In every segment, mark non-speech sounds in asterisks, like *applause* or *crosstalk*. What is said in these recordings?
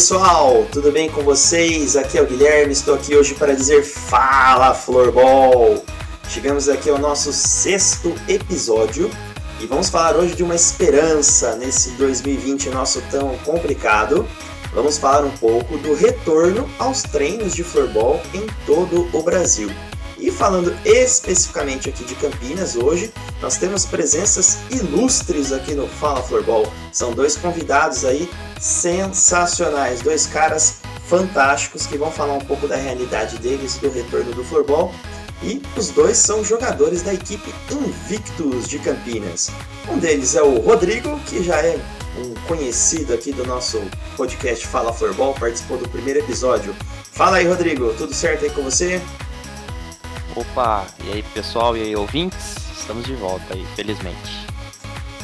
Pessoal, tudo bem com vocês? Aqui é o Guilherme, estou aqui hoje para dizer Fala Florbol! Chegamos aqui ao nosso sexto episódio e vamos falar hoje de uma esperança nesse 2020 nosso tão complicado. Vamos falar um pouco do retorno aos treinos de florbol em todo o Brasil. E falando especificamente aqui de Campinas hoje, nós temos presenças ilustres aqui no Fala Florbol. São dois convidados aí sensacionais, dois caras fantásticos que vão falar um pouco da realidade deles do retorno do florbol. E os dois são jogadores da equipe Invictus de Campinas. Um deles é o Rodrigo, que já é um conhecido aqui do nosso podcast Fala Florbol, participou do primeiro episódio. Fala aí, Rodrigo, tudo certo aí com você? Opa, e aí pessoal, e aí ouvintes? Estamos de volta aí, felizmente.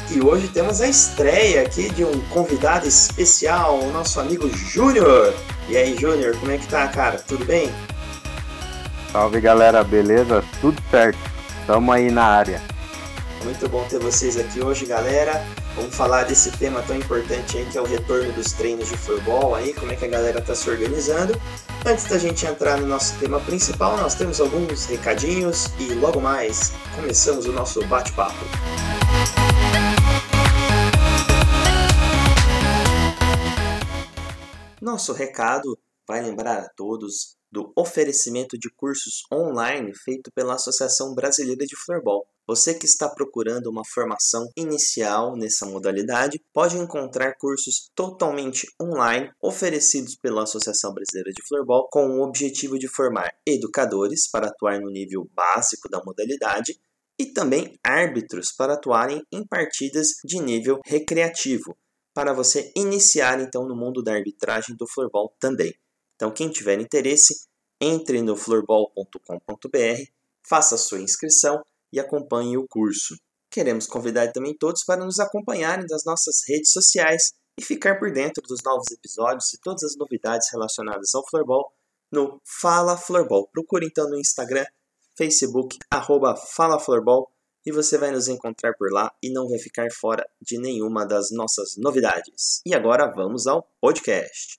E hoje temos a estreia aqui de um convidado especial, o nosso amigo Júnior. E aí, Júnior, como é que tá, cara? Tudo bem? Salve galera, beleza? Tudo certo. Tamo aí na área. Muito bom ter vocês aqui hoje, galera. Vamos falar desse tema tão importante aí que é o retorno dos treinos de futebol aí, como é que a galera tá se organizando. Antes da gente entrar no nosso tema principal, nós temos alguns recadinhos e logo mais começamos o nosso bate-papo. Nosso recado vai lembrar a todos do oferecimento de cursos online feito pela Associação Brasileira de Floorball. Você que está procurando uma formação inicial nessa modalidade pode encontrar cursos totalmente online oferecidos pela Associação Brasileira de Floorball com o objetivo de formar educadores para atuar no nível básico da modalidade e também árbitros para atuarem em partidas de nível recreativo, para você iniciar então no mundo da arbitragem do floorball também. Então, quem tiver interesse, entre no floorball.com.br, faça sua inscrição e acompanhe o curso. Queremos convidar também todos para nos acompanharem nas nossas redes sociais e ficar por dentro dos novos episódios e todas as novidades relacionadas ao floorball no Fala Floorball. Procure então no Instagram, Facebook, arroba Fala Floorball e você vai nos encontrar por lá e não vai ficar fora de nenhuma das nossas novidades. E agora vamos ao podcast.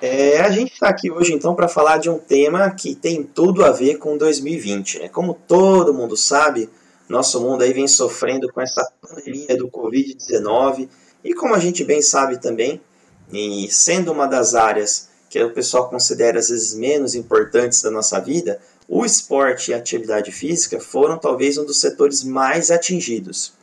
É, a gente está aqui hoje então para falar de um tema que tem tudo a ver com 2020. Né? Como todo mundo sabe, nosso mundo aí vem sofrendo com essa pandemia do Covid-19 e como a gente bem sabe também, e sendo uma das áreas que o pessoal considera às vezes menos importantes da nossa vida, o esporte e a atividade física foram talvez um dos setores mais atingidos.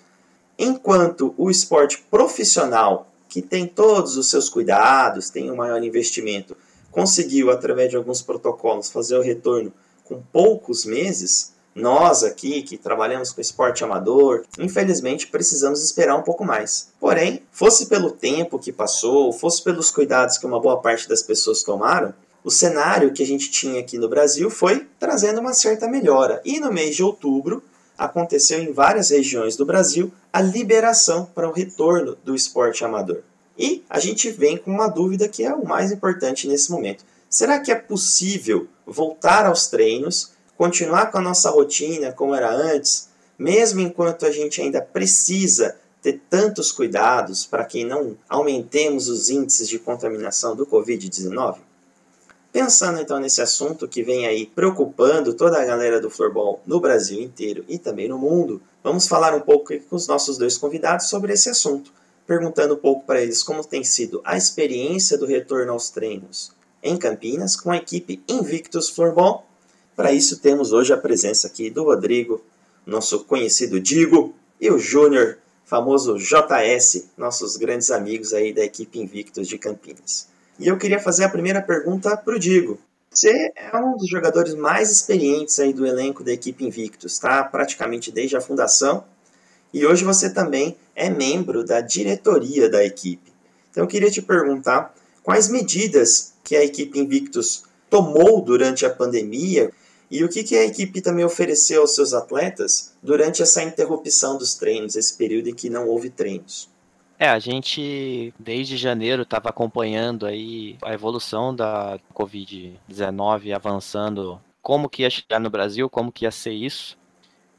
Enquanto o esporte profissional que tem todos os seus cuidados, tem um maior investimento, conseguiu, através de alguns protocolos, fazer o retorno com poucos meses, nós aqui que trabalhamos com esporte amador, infelizmente precisamos esperar um pouco mais. Porém, fosse pelo tempo que passou, fosse pelos cuidados que uma boa parte das pessoas tomaram, o cenário que a gente tinha aqui no Brasil foi trazendo uma certa melhora. E no mês de outubro, aconteceu em várias regiões do Brasil a liberação para o retorno do esporte amador. E a gente vem com uma dúvida que é o mais importante nesse momento. Será que é possível voltar aos treinos, continuar com a nossa rotina como era antes, mesmo enquanto a gente ainda precisa ter tantos cuidados para que não aumentemos os índices de contaminação do Covid-19? Pensando então nesse assunto que vem aí preocupando toda a galera do floorball no Brasil inteiro e também no mundo, vamos falar um pouco com os nossos dois convidados sobre esse assunto, perguntando um pouco para eles como tem sido a experiência do retorno aos treinos em Campinas com a equipe Invictus Floorball. Para isso temos hoje a presença aqui do Rodrigo, nosso conhecido Digo, e o Júnior, famoso JS, nossos grandes amigos aí da equipe Invictus de Campinas. E eu queria fazer a primeira pergunta para o Digo. Você é um dos jogadores mais experientes aí do elenco da equipe Invictus, tá? Praticamente desde a fundação. E hoje você também é membro da diretoria da equipe. Então eu queria te perguntar quais medidas que a equipe Invictus tomou durante a pandemia e o que, que a equipe também ofereceu aos seus atletas durante essa interrupção dos treinos, esse período em que não houve treinos. É, a gente desde janeiro estava acompanhando aí a evolução da Covid-19 avançando como que ia chegar no Brasil, como que ia ser isso.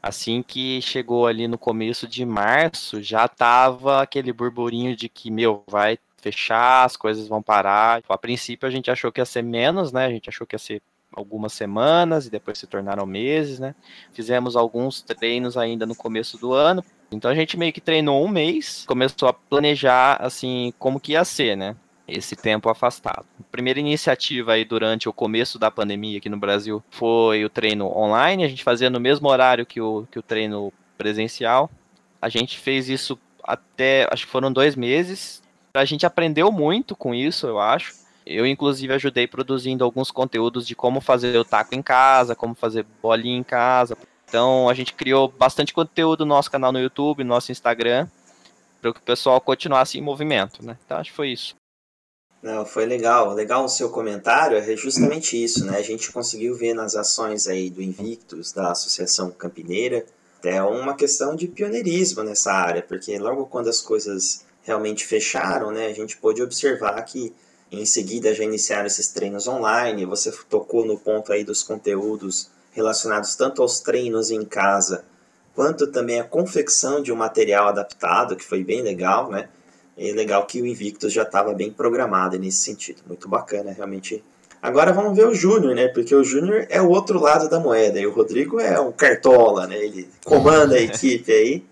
Assim que chegou ali no começo de março, já tava aquele burburinho de que, meu, vai fechar, as coisas vão parar. A princípio a gente achou que ia ser menos, né? A gente achou que ia ser algumas semanas e depois se tornaram meses, né? Fizemos alguns treinos ainda no começo do ano. Então a gente meio que treinou um mês, começou a planejar assim como que ia ser, né? Esse tempo afastado. A primeira iniciativa aí durante o começo da pandemia aqui no Brasil foi o treino online. A gente fazia no mesmo horário que o, que o treino presencial. A gente fez isso até, acho que foram dois meses. A gente aprendeu muito com isso, eu acho eu, inclusive, ajudei produzindo alguns conteúdos de como fazer o taco em casa, como fazer bolinha em casa. Então, a gente criou bastante conteúdo no nosso canal no YouTube, no nosso Instagram, para que o pessoal continuasse em movimento, né? Então, acho que foi isso. Não, foi legal. Legal o seu comentário, é justamente isso, né? A gente conseguiu ver nas ações aí do Invictus, da Associação Campineira, é uma questão de pioneirismo nessa área, porque logo quando as coisas realmente fecharam, né, a gente pôde observar que em seguida já iniciaram esses treinos online. Você tocou no ponto aí dos conteúdos relacionados tanto aos treinos em casa, quanto também a confecção de um material adaptado, que foi bem legal, né? E legal que o Invictus já estava bem programado nesse sentido. Muito bacana, realmente. Agora vamos ver o Júnior, né? Porque o Júnior é o outro lado da moeda e o Rodrigo é um cartola, né? Ele comanda a equipe aí.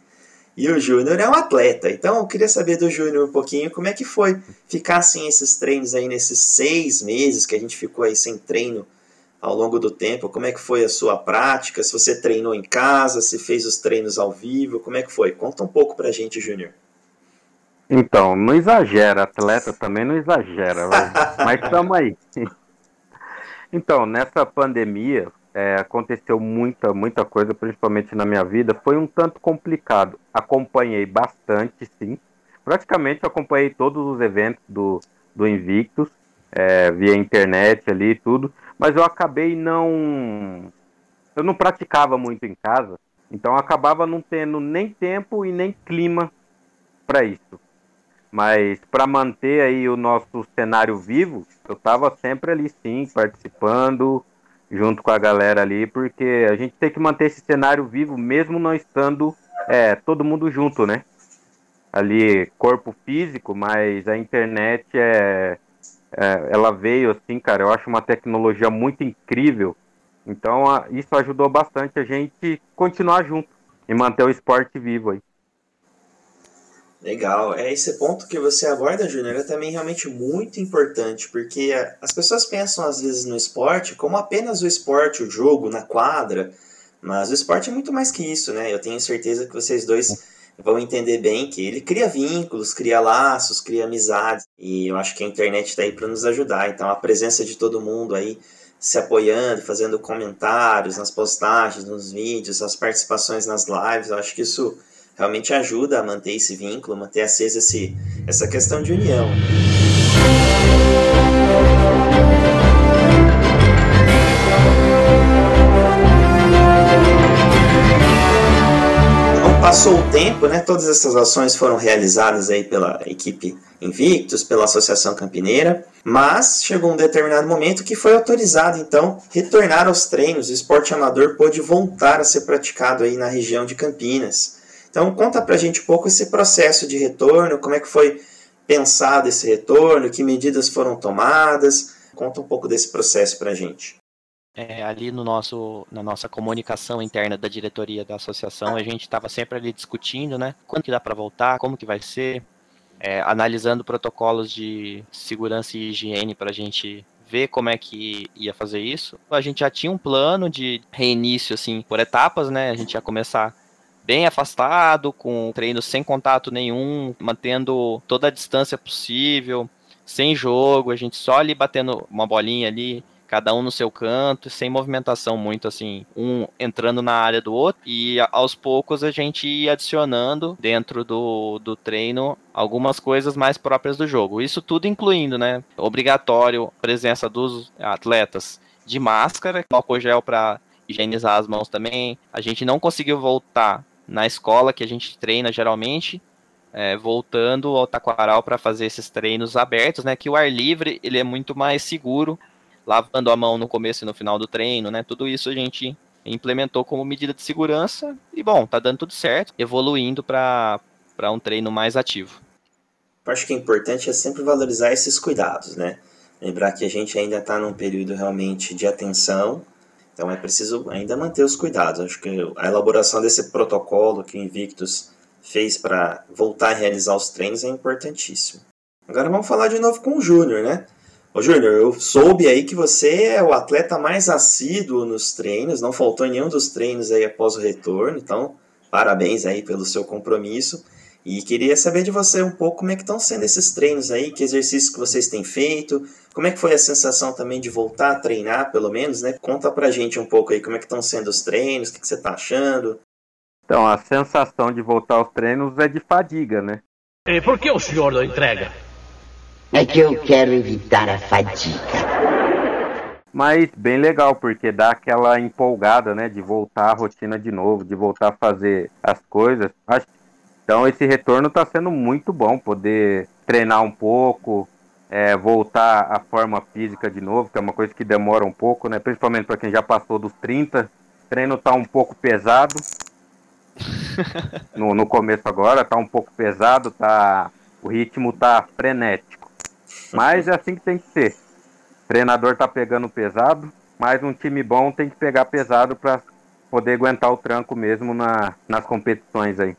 E o Júnior é um atleta. Então eu queria saber do Júnior um pouquinho como é que foi ficar assim esses treinos aí nesses seis meses que a gente ficou aí sem treino ao longo do tempo. Como é que foi a sua prática? Se você treinou em casa, se fez os treinos ao vivo, como é que foi? Conta um pouco pra gente, Júnior. Então, não exagera, atleta também não exagera, *laughs* mas estamos aí. Então, nessa pandemia, é, aconteceu muita, muita coisa, principalmente na minha vida. Foi um tanto complicado. Acompanhei bastante, sim. Praticamente acompanhei todos os eventos do, do Invictus, é, via internet ali e tudo. Mas eu acabei não. Eu não praticava muito em casa, então acabava não tendo nem tempo e nem clima para isso. Mas para manter aí o nosso cenário vivo, eu estava sempre ali sim, participando, junto com a galera ali, porque a gente tem que manter esse cenário vivo, mesmo não estando é, todo mundo junto, né? Ali, corpo físico, mas a internet é, é, ela veio assim, cara, eu acho uma tecnologia muito incrível. Então, a, isso ajudou bastante a gente continuar junto e manter o esporte vivo aí. Legal. É esse ponto que você aborda, Júnior, é também realmente muito importante, porque as pessoas pensam às vezes no esporte como apenas o esporte, o jogo na quadra, mas o esporte é muito mais que isso, né? Eu tenho certeza que vocês dois vão entender bem que ele cria vínculos, cria laços, cria amizades, e eu acho que a internet está aí para nos ajudar. Então a presença de todo mundo aí se apoiando, fazendo comentários nas postagens, nos vídeos, as participações nas lives, eu acho que isso realmente ajuda a manter esse vínculo, manter acesa esse, essa questão de união. Então, passou o tempo, né? Todas essas ações foram realizadas aí pela equipe Invictus, pela Associação Campineira, mas chegou um determinado momento que foi autorizado então retornar aos treinos. O esporte amador pôde voltar a ser praticado aí na região de Campinas. Então conta pra gente um pouco esse processo de retorno, como é que foi pensado esse retorno, que medidas foram tomadas. Conta um pouco desse processo pra gente. É, ali no nosso, na nossa comunicação interna da diretoria da associação, a gente estava sempre ali discutindo, né? Quando que dá para voltar, como que vai ser, é, analisando protocolos de segurança e higiene para a gente ver como é que ia fazer isso. A gente já tinha um plano de reinício, assim, por etapas, né? A gente ia começar bem afastado, com treino sem contato nenhum, mantendo toda a distância possível, sem jogo, a gente só ali batendo uma bolinha ali, cada um no seu canto, sem movimentação muito assim, um entrando na área do outro, e aos poucos a gente ia adicionando dentro do, do treino algumas coisas mais próprias do jogo. Isso tudo incluindo, né? Obrigatório presença dos atletas de máscara, álcool gel para higienizar as mãos também. A gente não conseguiu voltar na escola que a gente treina geralmente, é, voltando ao taquaral para fazer esses treinos abertos, né? Que o ar livre ele é muito mais seguro. lavando a mão no começo e no final do treino, né? Tudo isso a gente implementou como medida de segurança e, bom, tá dando tudo certo, evoluindo para um treino mais ativo. Eu acho que é importante é sempre valorizar esses cuidados, né? Lembrar que a gente ainda está num período realmente de atenção, então é preciso ainda manter os cuidados. Acho que a elaboração desse protocolo que o Invictus fez para voltar a realizar os treinos é importantíssimo. Agora vamos falar de novo com o Júnior, né? Ô Júnior, eu soube aí que você é o atleta mais assíduo nos treinos, não faltou nenhum dos treinos aí após o retorno, então parabéns aí pelo seu compromisso. E queria saber de você um pouco como é que estão sendo esses treinos aí, que exercícios que vocês têm feito, como é que foi a sensação também de voltar a treinar, pelo menos, né? Conta pra gente um pouco aí como é que estão sendo os treinos, o que, que você tá achando. Então, a sensação de voltar aos treinos é de fadiga, né? E por que o senhor não entrega? É que eu quero evitar a fadiga. Mas bem legal, porque dá aquela empolgada, né? De voltar à rotina de novo, de voltar a fazer as coisas. Então esse retorno está sendo muito bom, poder treinar um pouco, é, voltar à forma física de novo, que é uma coisa que demora um pouco, né? Principalmente para quem já passou dos 30. O treino está um pouco pesado. No, no começo agora, está um pouco pesado, tá, o ritmo tá frenético. Mas é assim que tem que ser. O treinador tá pegando pesado, mas um time bom tem que pegar pesado para poder aguentar o tranco mesmo na, nas competições aí.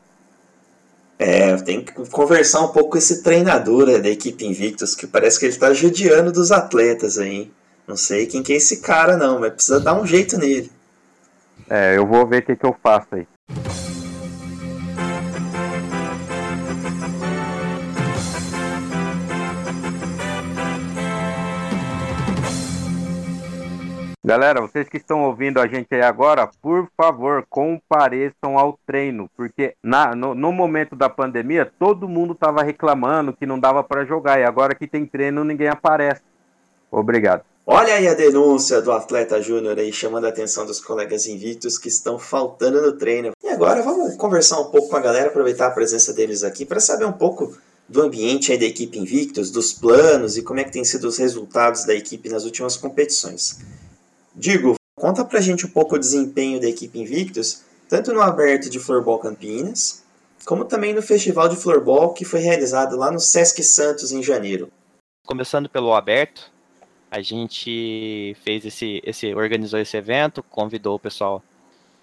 É, tem que conversar um pouco com esse treinador da equipe Invictus, que parece que ele está judiando dos atletas aí. Não sei quem que é esse cara não, mas precisa dar um jeito nele. É, eu vou ver o que, que eu faço aí. Galera, vocês que estão ouvindo a gente aí agora, por favor, compareçam ao treino, porque na, no, no momento da pandemia, todo mundo estava reclamando que não dava para jogar, e agora que tem treino, ninguém aparece. Obrigado. Olha aí a denúncia do atleta júnior aí, chamando a atenção dos colegas invictos que estão faltando no treino. E agora vamos conversar um pouco com a galera, aproveitar a presença deles aqui para saber um pouco do ambiente aí da equipe Invictus, dos planos e como é que tem sido os resultados da equipe nas últimas competições. Digo, conta pra gente um pouco o desempenho da equipe Invictus, tanto no aberto de Floorball Campinas, como também no Festival de Floorball que foi realizado lá no Sesc Santos em janeiro. Começando pelo aberto, a gente fez esse, esse organizou esse evento, convidou o pessoal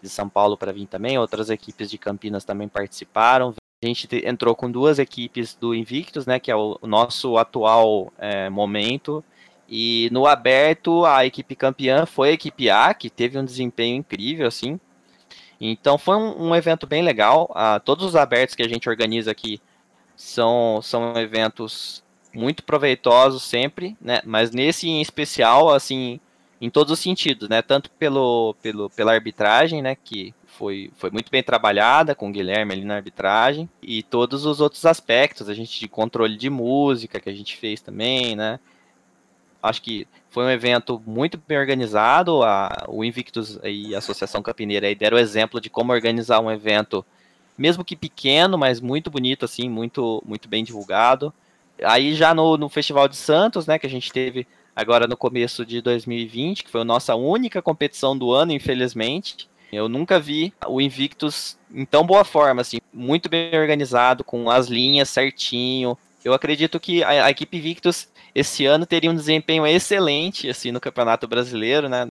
de São Paulo para vir também, outras equipes de Campinas também participaram. A gente entrou com duas equipes do Invictus, né, que é o nosso atual é, momento, e no aberto, a equipe campeã foi a equipe A, que teve um desempenho incrível, assim. Então foi um, um evento bem legal. Uh, todos os abertos que a gente organiza aqui são, são eventos muito proveitosos sempre, né? Mas nesse em especial, assim, em todos os sentidos, né? Tanto pelo, pelo, pela arbitragem, né? Que foi, foi muito bem trabalhada com o Guilherme ali na arbitragem e todos os outros aspectos, a gente de controle de música que a gente fez também, né? Acho que foi um evento muito bem organizado. A, o Invictus e a Associação Campineira aí deram o exemplo de como organizar um evento, mesmo que pequeno, mas muito bonito, assim, muito, muito bem divulgado. Aí já no, no Festival de Santos, né, que a gente teve agora no começo de 2020, que foi a nossa única competição do ano, infelizmente. Eu nunca vi o Invictus em tão boa forma, assim, muito bem organizado, com as linhas certinho. Eu acredito que a, a equipe Invictus esse ano teria um desempenho excelente assim no Campeonato Brasileiro, né?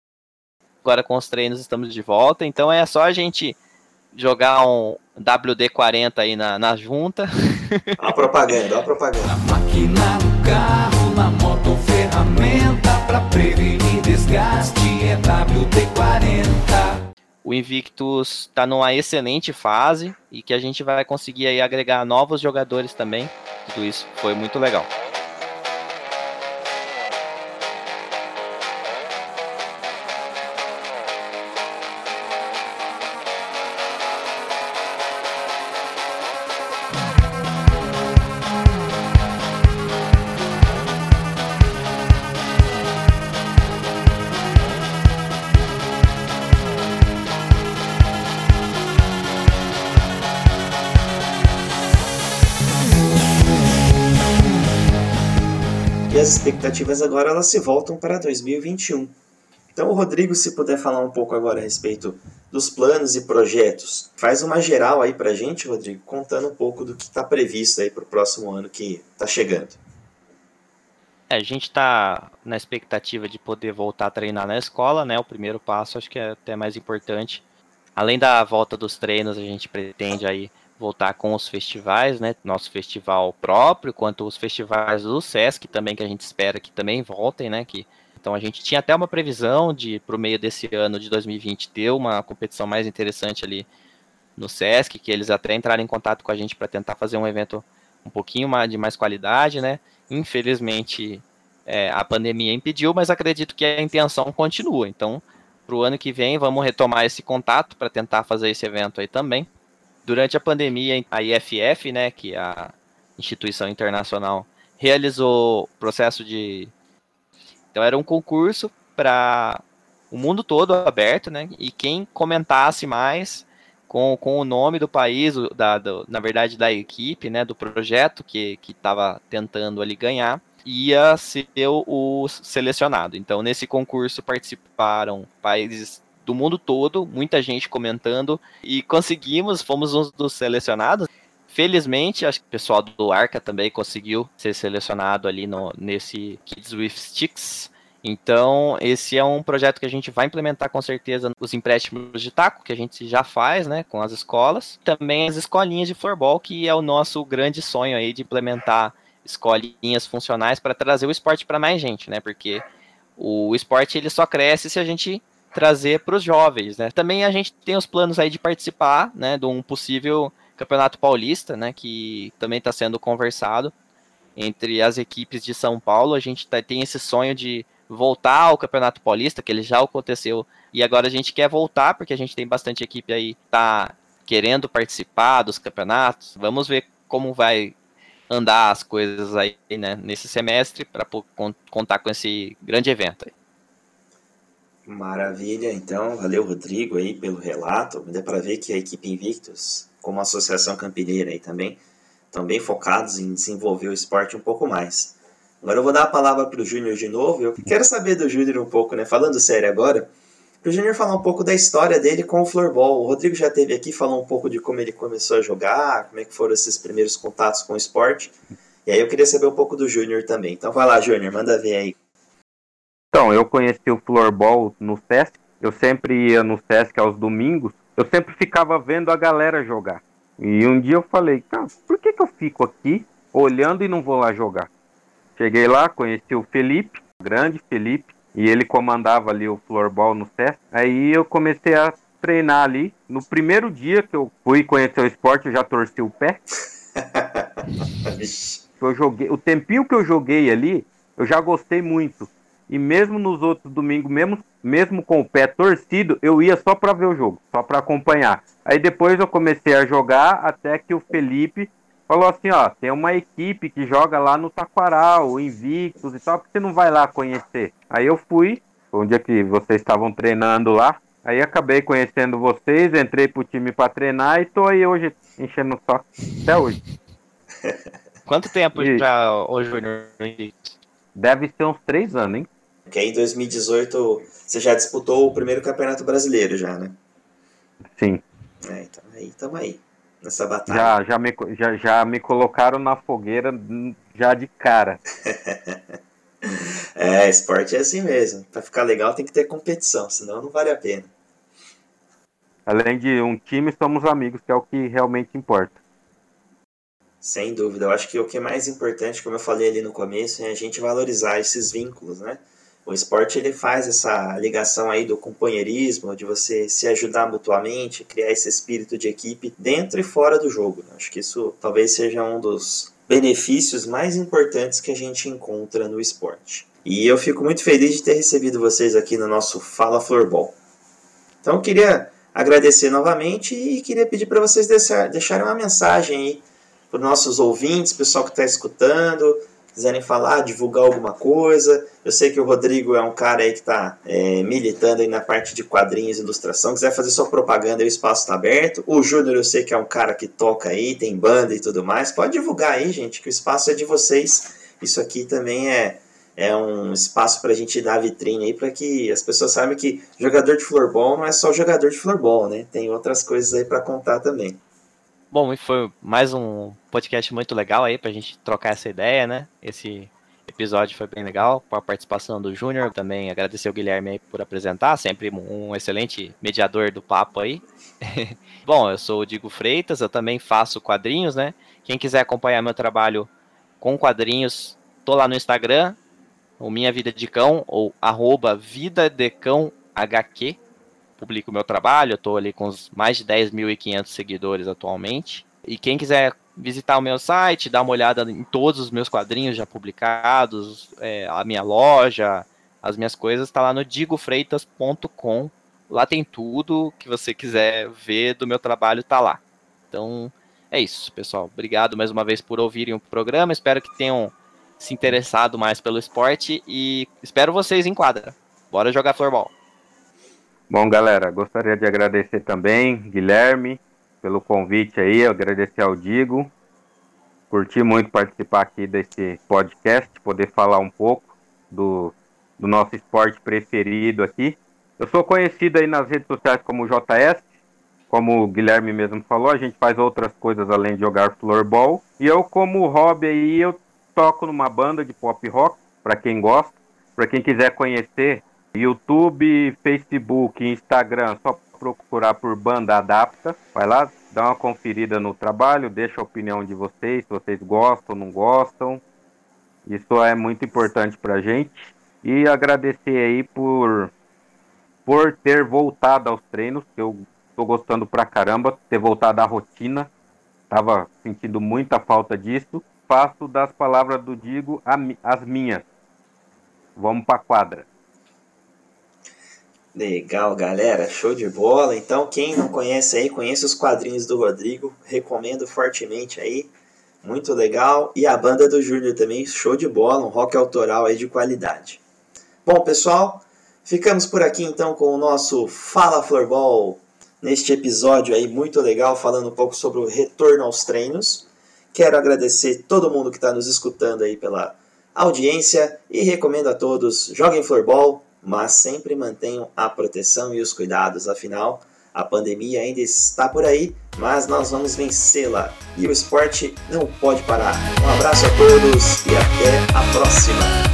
Agora com os treinos estamos de volta, então é só a gente jogar um WD-40 aí na, na junta. *laughs* A propaganda, a propaganda. Na máquina, no carro, na moto, ferramenta para prevenir desgaste é WD-40. O Invictus está numa excelente fase e que a gente vai conseguir aí agregar novos jogadores também. Tudo isso foi muito legal. Expectativas agora elas se voltam para 2021. Então, o Rodrigo, se puder falar um pouco agora a respeito dos planos e projetos, faz uma geral aí para a gente, Rodrigo, contando um pouco do que está previsto aí para o próximo ano que está chegando. É, a gente está na expectativa de poder voltar a treinar na escola, né? O primeiro passo acho que é até mais importante. Além da volta dos treinos, a gente pretende aí voltar com os festivais, né? Nosso festival próprio, quanto os festivais do SESC também, que a gente espera que também voltem, né? Que então a gente tinha até uma previsão de para o meio desse ano de 2020 ter uma competição mais interessante ali no SESC, que eles até entraram em contato com a gente para tentar fazer um evento um pouquinho mais, de mais qualidade, né? Infelizmente é, a pandemia impediu, mas acredito que a intenção continua. Então, para o ano que vem, vamos retomar esse contato para tentar fazer esse evento aí também. Durante a pandemia, a IFF, né, que é a instituição internacional, realizou processo de então era um concurso para o mundo todo aberto, né? E quem comentasse mais com, com o nome do país, da, do, na verdade da equipe, né? Do projeto que estava tentando ali ganhar, ia ser o, o selecionado. Então nesse concurso participaram países do mundo todo, muita gente comentando e conseguimos, fomos um dos selecionados. Felizmente, acho que o pessoal do Arca também conseguiu ser selecionado ali no, nesse Kids with Sticks. Então, esse é um projeto que a gente vai implementar com certeza os empréstimos de taco, que a gente já faz, né, com as escolas. Também as escolinhas de floorball, que é o nosso grande sonho aí de implementar escolinhas funcionais para trazer o esporte para mais gente, né, porque o esporte ele só cresce se a gente trazer para os jovens, né. Também a gente tem os planos aí de participar, né, de um possível Campeonato Paulista, né, que também está sendo conversado entre as equipes de São Paulo. A gente tá, tem esse sonho de voltar ao Campeonato Paulista, que ele já aconteceu, e agora a gente quer voltar, porque a gente tem bastante equipe aí tá querendo participar dos campeonatos. Vamos ver como vai andar as coisas aí, né, nesse semestre para contar com esse grande evento aí. Maravilha, então, valeu Rodrigo aí pelo relato. Dá para ver que a equipe Invictus como a Associação Campineira aí também, estão bem focados em desenvolver o esporte um pouco mais. Agora eu vou dar a palavra para o Júnior de novo. Eu quero saber do Júnior um pouco, né? Falando sério agora, para o Júnior falar um pouco da história dele com o floorball. O Rodrigo já teve aqui, falou um pouco de como ele começou a jogar, como é que foram esses primeiros contatos com o esporte. E aí eu queria saber um pouco do Júnior também. Então vai lá, Júnior, manda ver aí. Então, eu conheci o floorball no SESC. Eu sempre ia no SESC aos domingos eu sempre ficava vendo a galera jogar. E um dia eu falei, cara, por que, que eu fico aqui olhando e não vou lá jogar? Cheguei lá, conheci o Felipe, grande Felipe, e ele comandava ali o floorball no CES. Aí eu comecei a treinar ali. No primeiro dia que eu fui conhecer o esporte, eu já torci o pé. *laughs* eu joguei, o tempinho que eu joguei ali, eu já gostei muito. E mesmo nos outros domingos, mesmo, mesmo com o pé torcido, eu ia só para ver o jogo, só para acompanhar. Aí depois eu comecei a jogar até que o Felipe falou assim, ó, tem uma equipe que joga lá no Taquaral, Invictus e tal, porque você não vai lá conhecer? Aí eu fui, um dia que vocês estavam treinando lá, aí acabei conhecendo vocês, entrei pro time para treinar e tô aí hoje enchendo só até hoje. Quanto tempo e... já hoje no Invictus? Deve ser uns três anos, hein? Que aí em 2018 você já disputou o primeiro campeonato brasileiro já, né? Sim. É, então aí estamos aí, nessa batalha. Já, já, me, já, já me colocaram na fogueira já de cara. *laughs* é, esporte é assim mesmo. Para ficar legal tem que ter competição, senão não vale a pena. Além de um time, somos amigos, que é o que realmente importa. Sem dúvida. Eu acho que o que é mais importante, como eu falei ali no começo, é a gente valorizar esses vínculos, né? O esporte ele faz essa ligação aí do companheirismo, de você se ajudar mutuamente, criar esse espírito de equipe dentro e fora do jogo. Acho que isso talvez seja um dos benefícios mais importantes que a gente encontra no esporte. E eu fico muito feliz de ter recebido vocês aqui no nosso Fala Floorball. Então queria agradecer novamente e queria pedir para vocês deixarem uma mensagem aí para os nossos ouvintes, pessoal que está escutando, quiserem falar, divulgar alguma coisa. Eu sei que o Rodrigo é um cara aí que está é, militando aí na parte de quadrinhos e ilustração. Quiser fazer sua propaganda, o espaço está aberto. O Júnior eu sei que é um cara que toca aí, tem banda e tudo mais. Pode divulgar aí, gente, que o espaço é de vocês. Isso aqui também é, é um espaço para a gente dar vitrine aí para que as pessoas saibam que jogador de floorball não é só jogador de floorball, né? Tem outras coisas aí para contar também. Bom, e foi mais um podcast muito legal aí para a gente trocar essa ideia, né? Esse episódio foi bem legal, com a participação do Júnior. Também agradecer o Guilherme aí por apresentar, sempre um excelente mediador do papo aí. *laughs* Bom, eu sou o Digo Freitas, eu também faço quadrinhos, né? Quem quiser acompanhar meu trabalho com quadrinhos, tô lá no Instagram, o Minha Vida de Cão, ou arroba Vida de Cão HQ. Publico meu trabalho, eu tô ali com mais de 10.500 seguidores atualmente. E quem quiser visitar o meu site, dar uma olhada em todos os meus quadrinhos já publicados, é, a minha loja, as minhas coisas, está lá no digofreitas.com. Lá tem tudo que você quiser ver do meu trabalho, tá lá. Então, é isso, pessoal. Obrigado mais uma vez por ouvirem o programa. Espero que tenham se interessado mais pelo esporte e espero vocês em quadra. Bora jogar floorball. Bom, galera, gostaria de agradecer também, Guilherme, pelo convite aí, agradecer ao Digo. Curti muito participar aqui desse podcast, poder falar um pouco do, do nosso esporte preferido aqui. Eu sou conhecido aí nas redes sociais como JS, como o Guilherme mesmo falou, a gente faz outras coisas além de jogar floorball. E eu, como hobby aí, eu toco numa banda de pop rock, para quem gosta. Para quem quiser conhecer, YouTube, Facebook, Instagram, só procurar por Banda Adapta. Vai lá, dá uma conferida no trabalho, deixa a opinião de vocês, se vocês gostam ou não gostam. Isso é muito importante pra gente. E agradecer aí por, por ter voltado aos treinos, que eu tô gostando pra caramba, ter voltado à rotina. Tava sentindo muita falta disso. Faço das palavras do Digo as minhas. Vamos pra quadra. Legal, galera, show de bola. Então, quem não conhece aí, conhece os quadrinhos do Rodrigo, recomendo fortemente aí. Muito legal. E a banda do Júnior também, show de bola, um rock autoral aí de qualidade. Bom, pessoal, ficamos por aqui então com o nosso Fala Floorball neste episódio aí muito legal, falando um pouco sobre o retorno aos treinos. Quero agradecer todo mundo que está nos escutando aí pela audiência e recomendo a todos, joguem floorball, mas sempre mantenham a proteção e os cuidados, afinal, a pandemia ainda está por aí, mas nós vamos vencê-la e o esporte não pode parar. Um abraço a todos e até a próxima!